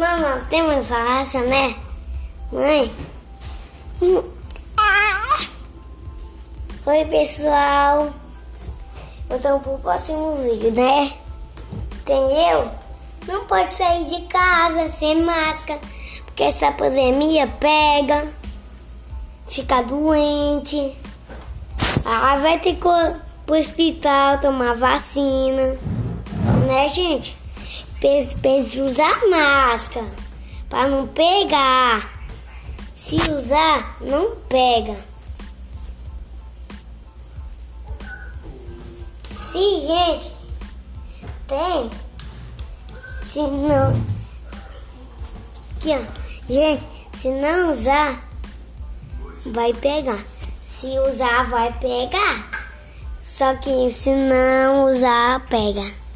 Mamãe, tem uma falação, né? Mãe? Oi, pessoal. Voltamos pro próximo vídeo, né? Entendeu? Não pode sair de casa sem máscara, porque essa pandemia pega, fica doente. Ah, vai ter que ir pro hospital tomar vacina, né, gente? Precisa usar máscara para não pegar. Se usar, não pega. Se, gente, tem. Se não. Aqui, ó. Gente, se não usar, vai pegar. Se usar, vai pegar. Só que se não usar, pega.